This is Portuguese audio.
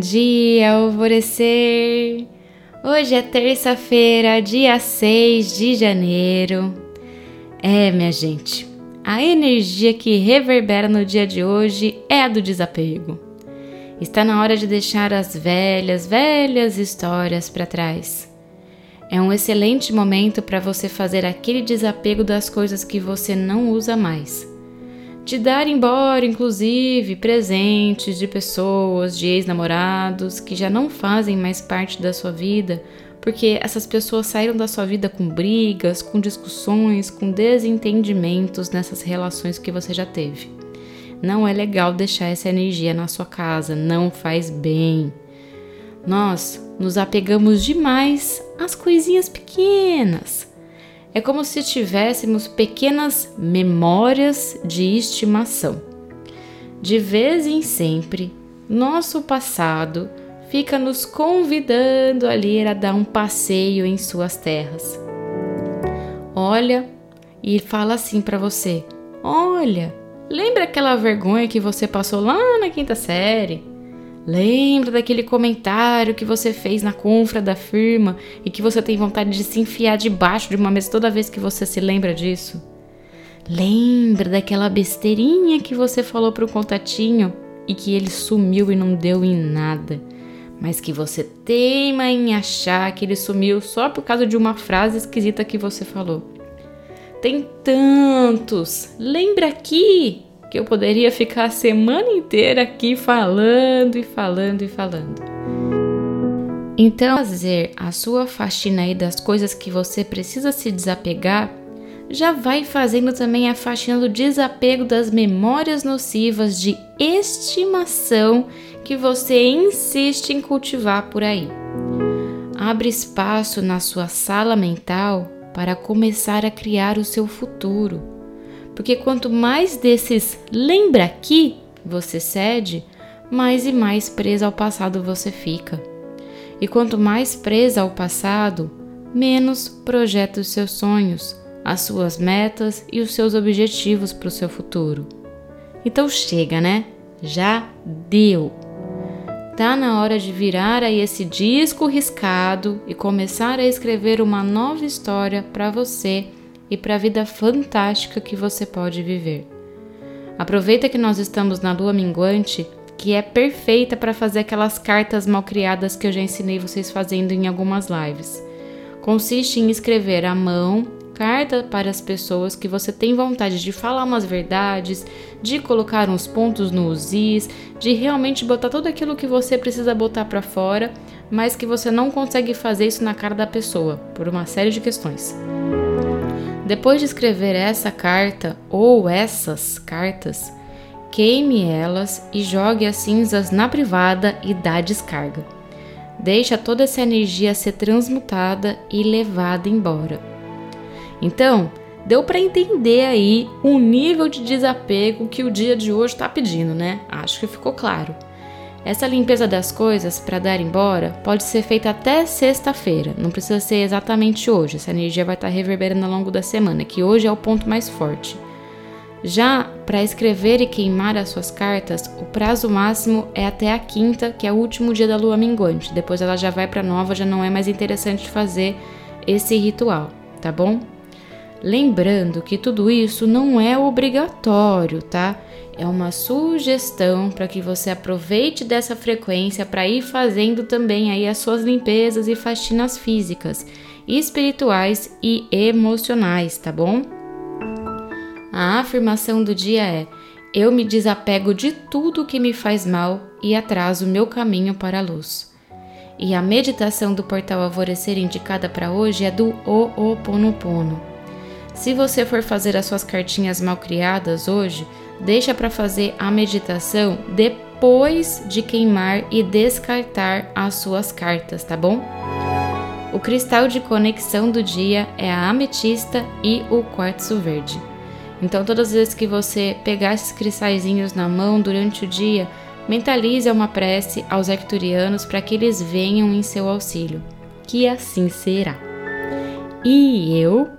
dia, alvorecer! Hoje é terça-feira, dia 6 de janeiro. É, minha gente, a energia que reverbera no dia de hoje é a do desapego. Está na hora de deixar as velhas, velhas histórias para trás. É um excelente momento para você fazer aquele desapego das coisas que você não usa mais de dar embora, inclusive, presentes de pessoas, de ex-namorados que já não fazem mais parte da sua vida, porque essas pessoas saíram da sua vida com brigas, com discussões, com desentendimentos nessas relações que você já teve. Não é legal deixar essa energia na sua casa, não faz bem. Nós nos apegamos demais às coisinhas pequenas é como se tivéssemos pequenas memórias de estimação. De vez em sempre, nosso passado fica nos convidando a ir a dar um passeio em suas terras. Olha e fala assim para você: Olha, lembra aquela vergonha que você passou lá na quinta série? Lembra daquele comentário que você fez na confra da firma e que você tem vontade de se enfiar debaixo de uma mesa toda vez que você se lembra disso? Lembra daquela besteirinha que você falou pro contatinho e que ele sumiu e não deu em nada, mas que você teima em achar que ele sumiu só por causa de uma frase esquisita que você falou? Tem tantos! Lembra aqui! Que eu poderia ficar a semana inteira aqui falando e falando e falando. Então, fazer a sua faxina aí das coisas que você precisa se desapegar, já vai fazendo também a faxina do desapego das memórias nocivas de estimação que você insiste em cultivar por aí. Abre espaço na sua sala mental para começar a criar o seu futuro porque quanto mais desses lembra aqui você cede, mais e mais presa ao passado você fica. E quanto mais presa ao passado, menos projeta os seus sonhos, as suas metas e os seus objetivos para o seu futuro. Então chega, né? Já deu. Tá na hora de virar aí esse disco riscado e começar a escrever uma nova história para você e para a vida fantástica que você pode viver. Aproveita que nós estamos na lua minguante, que é perfeita para fazer aquelas cartas mal criadas que eu já ensinei vocês fazendo em algumas lives. Consiste em escrever à mão carta para as pessoas que você tem vontade de falar umas verdades, de colocar uns pontos nos is, de realmente botar tudo aquilo que você precisa botar para fora, mas que você não consegue fazer isso na cara da pessoa por uma série de questões. Depois de escrever essa carta ou essas cartas, queime elas e jogue as cinzas na privada e dá descarga. Deixa toda essa energia ser transmutada e levada embora. Então, deu para entender aí o nível de desapego que o dia de hoje está pedindo, né? Acho que ficou claro. Essa limpeza das coisas para dar embora pode ser feita até sexta-feira, não precisa ser exatamente hoje. Essa energia vai estar tá reverberando ao longo da semana, que hoje é o ponto mais forte. Já para escrever e queimar as suas cartas, o prazo máximo é até a quinta, que é o último dia da lua minguante. Depois ela já vai para nova, já não é mais interessante fazer esse ritual, tá bom? Lembrando que tudo isso não é obrigatório, tá? É uma sugestão para que você aproveite dessa frequência para ir fazendo também aí as suas limpezas e faxinas físicas, espirituais e emocionais, tá bom? A afirmação do dia é: eu me desapego de tudo que me faz mal e atraso meu caminho para a luz. E a meditação do portal Alvorecer indicada para hoje é do Ho'oponopono. Se você for fazer as suas cartinhas mal criadas hoje, deixa para fazer a meditação depois de queimar e descartar as suas cartas, tá bom? O cristal de conexão do dia é a ametista e o quartzo verde. Então, todas as vezes que você pegar esses cristalzinhos na mão durante o dia, mentalize uma prece aos arcturianos para que eles venham em seu auxílio. Que assim será. E eu